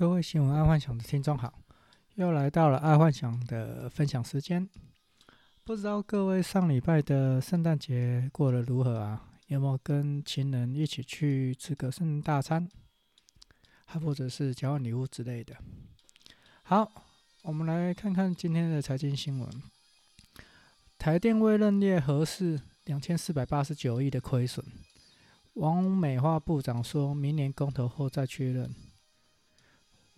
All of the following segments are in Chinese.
各位新闻爱幻想的听众好，又来到了爱幻想的分享时间。不知道各位上礼拜的圣诞节过得如何啊？有没有跟情人一起去吃个圣诞大餐，还或者是交换礼物之类的？好，我们来看看今天的财经新闻。台电未认列核四两千四百八十九亿的亏损。王美花部长说明年公投后再确认。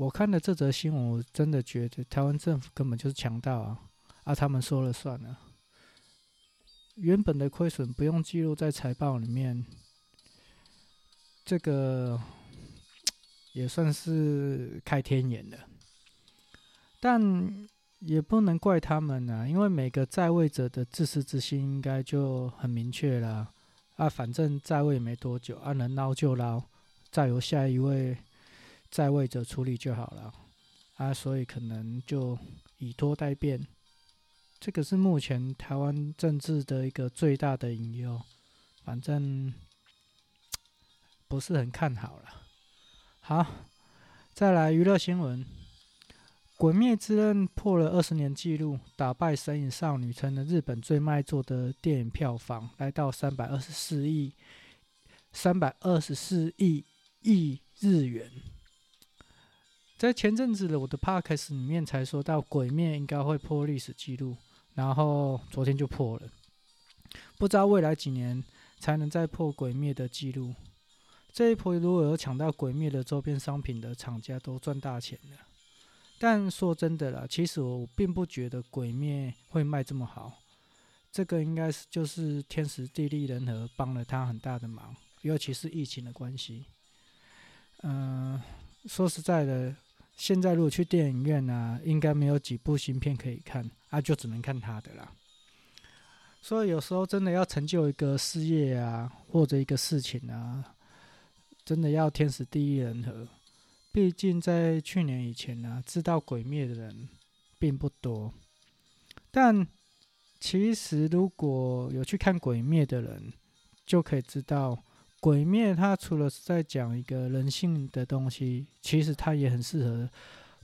我看了这则新闻，我真的觉得台湾政府根本就是强盗啊！啊，他们说了算了。原本的亏损不用记录在财报里面，这个也算是开天眼了。但也不能怪他们啊，因为每个在位者的自私之心应该就很明确了。啊，反正在位没多久，啊，能捞就捞，再由下一位在位者处理就好了。啊，所以可能就以拖待变，这个是目前台湾政治的一个最大的隐忧。反正不是很看好了。好，再来娱乐新闻。《鬼灭之刃》破了二十年纪录，打败《神隐少女》，成了日本最卖座的电影票房，来到三百二十四亿，三百二十四亿亿日元。在前阵子的我的 podcast 里面才说到，《鬼灭》应该会破历史记录，然后昨天就破了。不知道未来几年才能再破《鬼灭》的记录。这一波如果有抢到《鬼灭》的周边商品的厂家，都赚大钱了。但说真的啦，其实我并不觉得《鬼灭》会卖这么好，这个应该是就是天时地利人和帮了他很大的忙，尤其是疫情的关系。嗯、呃，说实在的，现在如果去电影院啊，应该没有几部新片可以看，啊，就只能看他的啦。所以有时候真的要成就一个事业啊，或者一个事情啊，真的要天时地利人和。毕竟在去年以前呢、啊，知道《鬼灭》的人并不多。但其实如果有去看《鬼灭》的人，就可以知道，《鬼灭》它除了是在讲一个人性的东西，其实它也很适合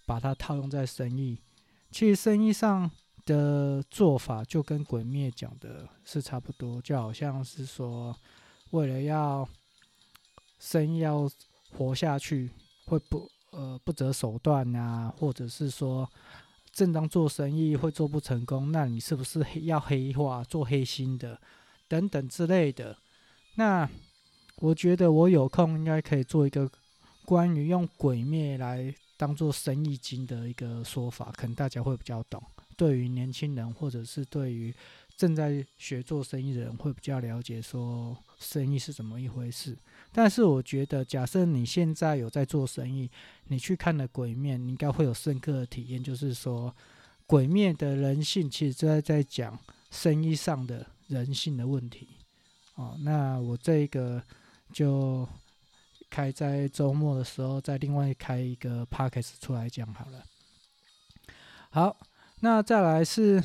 把它套用在生意。其实生意上的做法就跟《鬼灭》讲的是差不多，就好像是说，为了要生意要活下去。会不呃不择手段啊，或者是说正当做生意会做不成功，那你是不是要黑化做黑心的等等之类的？那我觉得我有空应该可以做一个关于用鬼灭来当做生意经的一个说法，可能大家会比较懂。对于年轻人或者是对于正在学做生意的人，会比较了解说生意是怎么一回事。但是我觉得，假设你现在有在做生意，你去看了《鬼灭》，你应该会有深刻的体验，就是说，《鬼灭》的人性其实就在在讲生意上的人性的问题。哦，那我这个就开在周末的时候，再另外开一个 podcast 出来讲好了。好，那再来是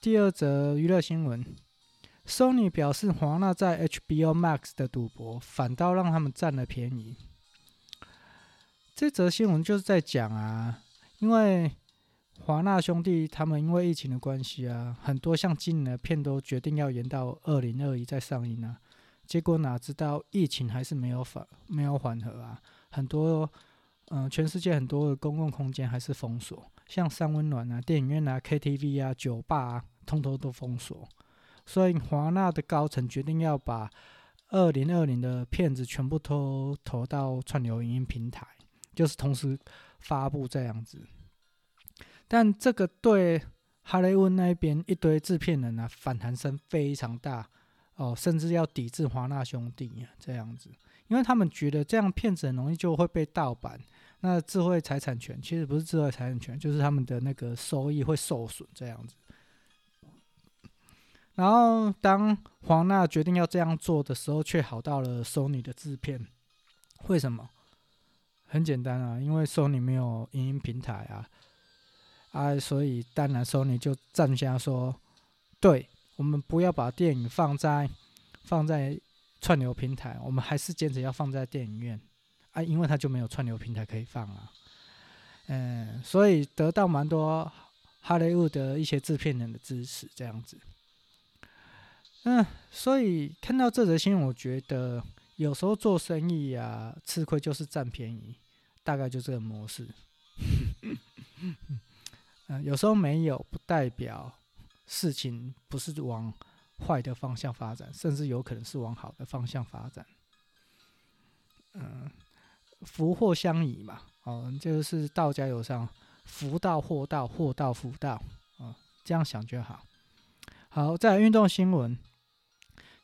第二则娱乐新闻。Sony 表示，华纳在 HBO Max 的赌博反倒让他们占了便宜。这则新闻就是在讲啊，因为华纳兄弟他们因为疫情的关系啊，很多像今年的片都决定要延到二零二一再上映啊。结果哪知道疫情还是没有缓没有缓和啊，很多嗯、全世界很多的公共空间还是封锁，像三温暖啊、电影院啊、KTV 啊、酒吧啊，通通都封锁。所以华纳的高层决定要把二零二零的片子全部都投到串流影音平台，就是同时发布这样子。但这个对好莱坞那边一堆制片人啊反弹声非常大哦，甚至要抵制华纳兄弟这样子，因为他们觉得这样片子很容易就会被盗版，那智慧财产权其实不是智慧财产权，就是他们的那个收益会受损这样子。然后，当华纳决定要这样做的时候，却好到了 Sony 的制片。为什么？很简单啊，因为 Sony 没有影音平台啊，啊，所以当然 Sony 就站下说：“对，我们不要把电影放在放在串流平台，我们还是坚持要放在电影院啊，因为它就没有串流平台可以放啊。”嗯，所以得到蛮多好莱坞的一些制片人的支持，这样子。嗯，所以看到这则新闻，我觉得有时候做生意啊，吃亏就是占便宜，大概就这个模式。嗯，有时候没有不代表事情不是往坏的方向发展，甚至有可能是往好的方向发展。嗯，福祸相依嘛，哦，就是道家有上福到祸到，祸到福到，哦，这样想就好。好，再来运动新闻。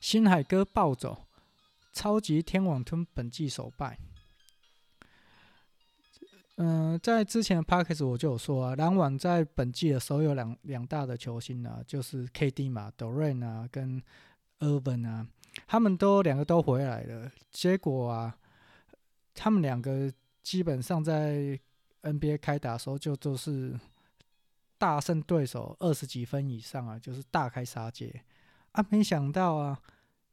星海哥暴走，超级天网吞本季首败。嗯、在之前的 podcast 我就有说啊，篮网在本季的时候有两两大的球星啊，就是 KD 嘛，Durant 啊，跟 Irving 啊，他们都两个都回来了。结果啊，他们两个基本上在 NBA 开打的时候就都是大胜对手二十几分以上啊，就是大开杀戒。啊，没想到啊，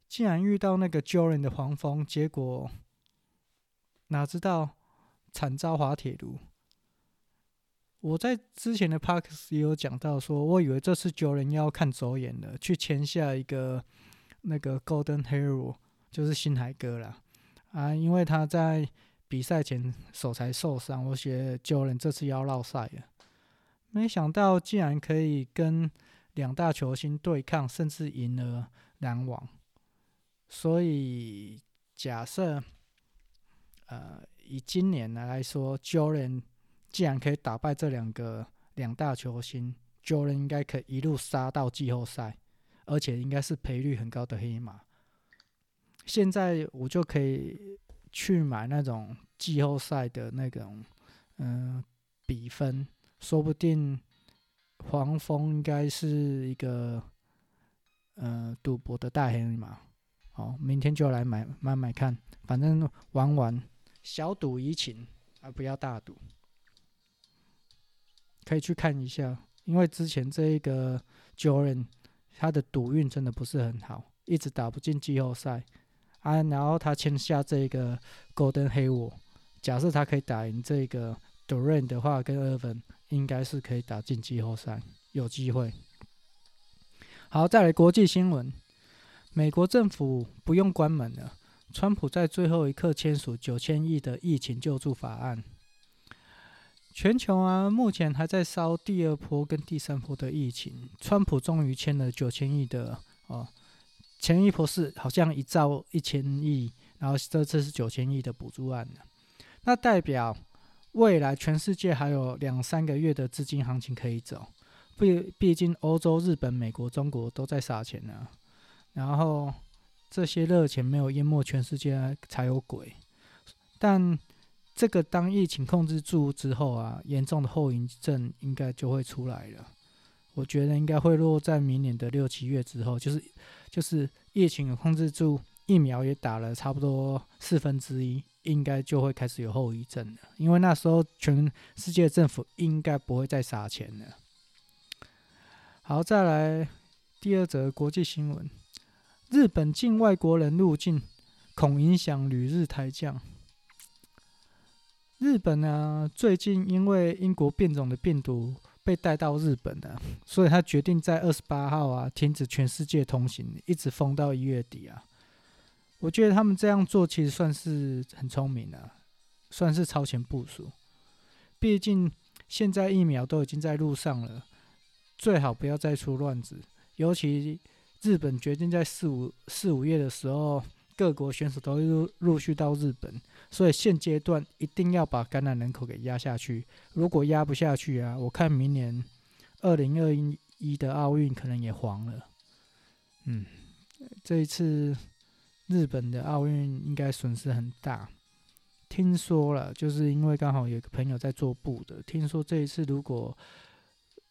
竟然遇到那个 Jordan 的黄蜂，结果哪知道惨遭滑铁卢。我在之前的 Parks 也有讲到说，我以为这次 Jordan 要看走眼了，去签下一个那个 Golden Hero，就是星海哥啦。啊，因为他在比赛前手才受伤，我觉得 Jordan 这次要落赛了。没想到竟然可以跟。两大球星对抗，甚至赢了篮网。所以假设，呃，以今年来说，Jordan 既然可以打败这两个两大球星，Jordan 应该可以一路杀到季后赛，而且应该是赔率很高的黑马。现在我就可以去买那种季后赛的那种，嗯、比分，说不定。黄蜂应该是一个呃赌博的大黑马，好，明天就来买买买看，反正玩玩小赌怡情，而不要大赌，可以去看一下，因为之前这一个 Jordan 他的赌运真的不是很好，一直打不进季后赛啊，然后他签下这个 Golden Hayward，假设他可以打赢这个 Durant 的话，跟 Irvin。应该是可以打进季后赛，有机会。好，再来国际新闻，美国政府不用关门了，川普在最后一刻签署九千亿的疫情救助法案。全球啊，目前还在烧第二波跟第三波的疫情，川普终于签了九千亿的哦，前一波是好像一兆一千亿，然后这次是九千亿的补助案，那代表。未来全世界还有两三个月的资金行情可以走，毕毕竟欧洲、日本、美国、中国都在撒钱呢、然后这些热钱没有淹没全世界才有鬼。但这个当疫情控制住之后啊，严重的后遗症应该就会出来了。我觉得应该会落在明年的六七月之后，就是就是疫情有控制住，疫苗也打了差不多四分之一。应该就会开始有后遗症了，因为那时候全世界政府应该不会再撒钱了。好，再来第二则国际新闻：日本禁外国人入境，恐影响旅日台将。日本呢，最近因为英国变种的病毒被带到日本了，所以他决定在二十八号啊停止全世界通行，一直封到一月底啊。我觉得他们这样做其实算是很聪明了，算是超前部署。毕竟现在疫苗都已经在路上了，最好不要再出乱子。尤其日本决定在四五四五月的时候，各国选手都陆陆续到日本，所以现阶段一定要把感染人口给压下去。如果压不下去啊，我看明年二零二一的奥运可能也黄了。嗯，这一次。日本的奥运应该损失很大，听说了，就是因为刚好有个朋友在做布的，听说这一次如果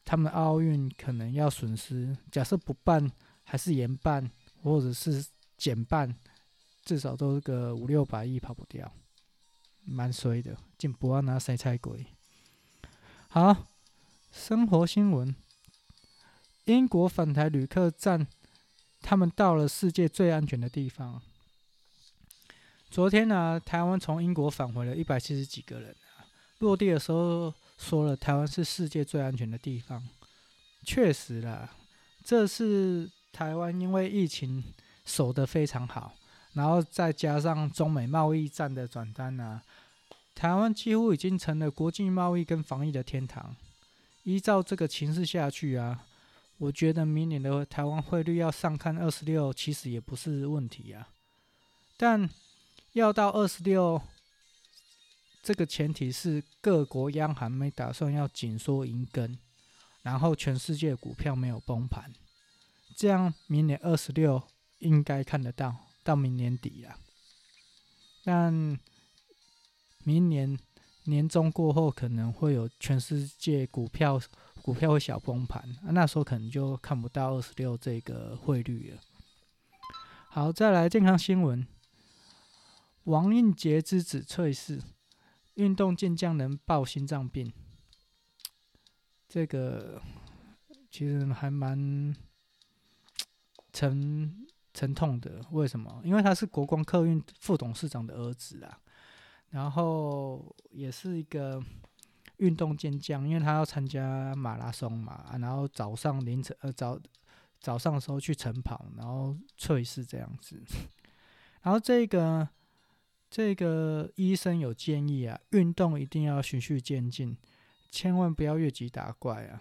他们奥运可能要损失，假设不办还是延办或者是减半，至少都是个五六百亿跑不掉，蛮衰的，进不要拿谁菜鬼。好，生活新闻，英国返台旅客站他们到了世界最安全的地方。昨天呢、啊，台湾从英国返回了一百七十几个人，落地的时候说了台湾是世界最安全的地方，确实啦，这是台湾因为疫情守得非常好，然后再加上中美贸易战的转单啊，台湾几乎已经成了国际贸易跟防疫的天堂。依照这个情势下去啊，我觉得明年的台湾汇率要上看二十六，其实也不是问题啊。但要到二十六，这个前提是各国央行没打算要紧缩银根，然后全世界股票没有崩盘，这样明年二十六应该看得到，到明年底了。但明年。年终过后可能会有全世界股票股票会小崩盘啊，那时候可能就看不到二十六这个汇率了。好，再来健康新闻：王映洁之子猝死，运动健将能报心脏病。这个其实还蛮沉沉痛的。为什么？因为他是国光客运副董事长的儿子啊。然后也是一个运动健将，因为他要参加马拉松嘛，然后早上凌晨呃早早上的时候去晨跑，然后猝死这样子。然后这个这个医生有建议啊，运动一定要循序渐进，千万不要越级打怪啊。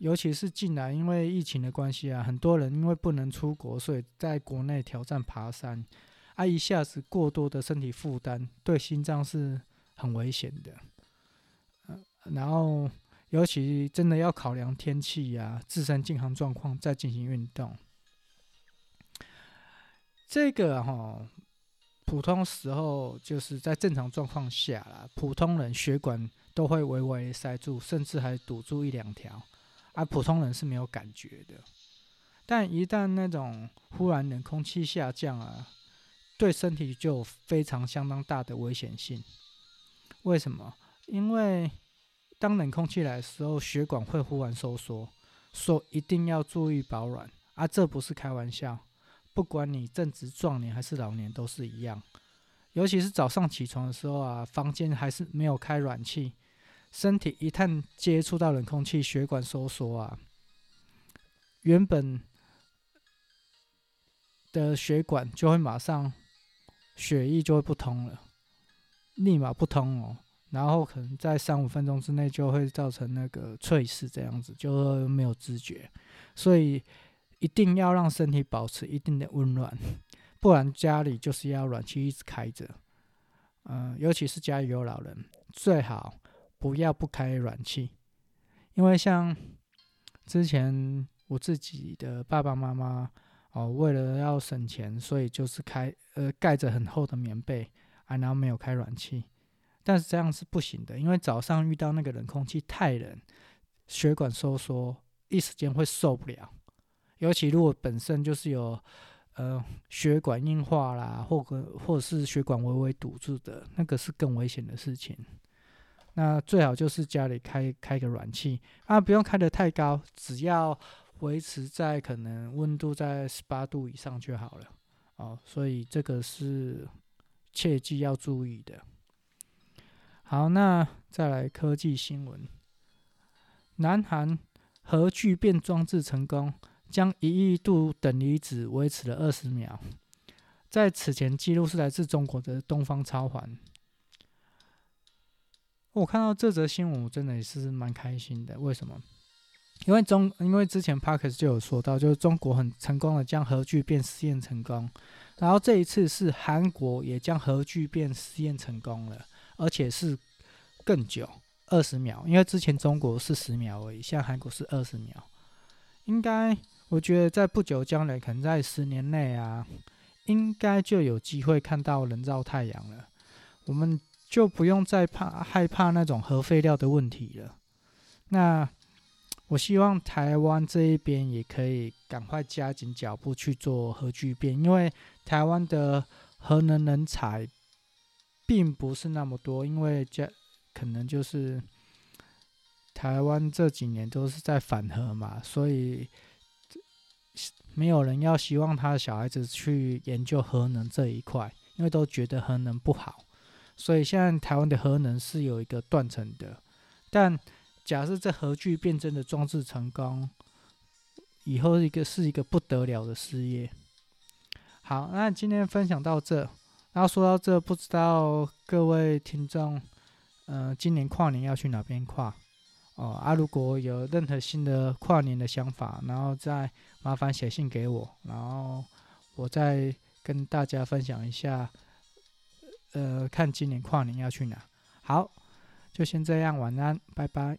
尤其是近来因为疫情的关系啊，很多人因为不能出国，所以在国内挑战爬山。啊、一下子过多的身体负担，对心脏是很危险的。呃，然后尤其真的要考量天气呀、自身健康状况再进行运动。这个哈、哦，普通时候就是在正常状况下啦，普通人血管都会微微塞住，甚至还堵住一两条，啊、普通人是没有感觉的。但一旦那种忽然冷空气下降啊，对身体就有非常相当大的危险性。为什么？因为当冷空气来的时候，血管会忽然收缩，所一定要注意保暖啊！这不是开玩笑，不管你正值壮年还是老年都是一样。尤其是早上起床的时候啊，房间还是没有开暖气，身体一旦接触到冷空气，血管收缩啊，原本的血管就会马上。血液就会不通了，立马不通哦，然后可能在三五分钟之内就会造成那个猝死，这样子就没有知觉，所以一定要让身体保持一定的温暖，不然家里就是要暖气一直开着，嗯、尤其是家里有老人，最好不要不开暖气，因为像之前我自己的爸爸妈妈。哦，为了要省钱，所以就是开呃盖着很厚的棉被啊，然后没有开暖气。但是这样是不行的，因为早上遇到那个冷空气太冷，血管收缩，一时间会受不了。尤其如果本身就是有呃血管硬化啦，或者或者是血管微微堵住的，那个是更危险的事情。那最好就是家里开开个暖气啊，不用开得太高，只要。维持在可能温度在十八度以上就好了，哦，所以这个是切记要注意的。好，那再来科技新闻，南韩核聚变装置成功，将一亿度等离子维持了二十秒，在此前记录是来自中国的东方超环。我看到这则新闻，我真的也是蛮开心的。为什么？因为中，因为之前 Parkes 就有说到，就是中国很成功的将核聚变实验成功，然后这一次是韩国也将核聚变实验成功了，而且是更久，二十秒。因为之前中国是十秒而已，现在韩国是二十秒。应该，我觉得在不久将来，可能在十年内啊，应该就有机会看到人造太阳了。我们就不用再怕害怕那种核废料的问题了。那。我希望台湾这一边也可以赶快加紧脚步去做核聚变，因为台湾的核能人才并不是那么多，因为这可能就是台湾这几年都是在反核嘛，所以没有人要希望他的小孩子去研究核能这一块，因为都觉得核能不好，所以现在台湾的核能是有一个断层的。但假设这核聚变真的装置成功，以后一个是一个不得了的事业。好，那今天分享到这。然后说到这，不知道各位听众，呃，今年跨年要去哪边跨？哦啊，如果有任何新的跨年的想法，然后再麻烦写信给我，然后我再跟大家分享一下。呃，看今年跨年要去哪？好，就先这样，晚安，拜拜。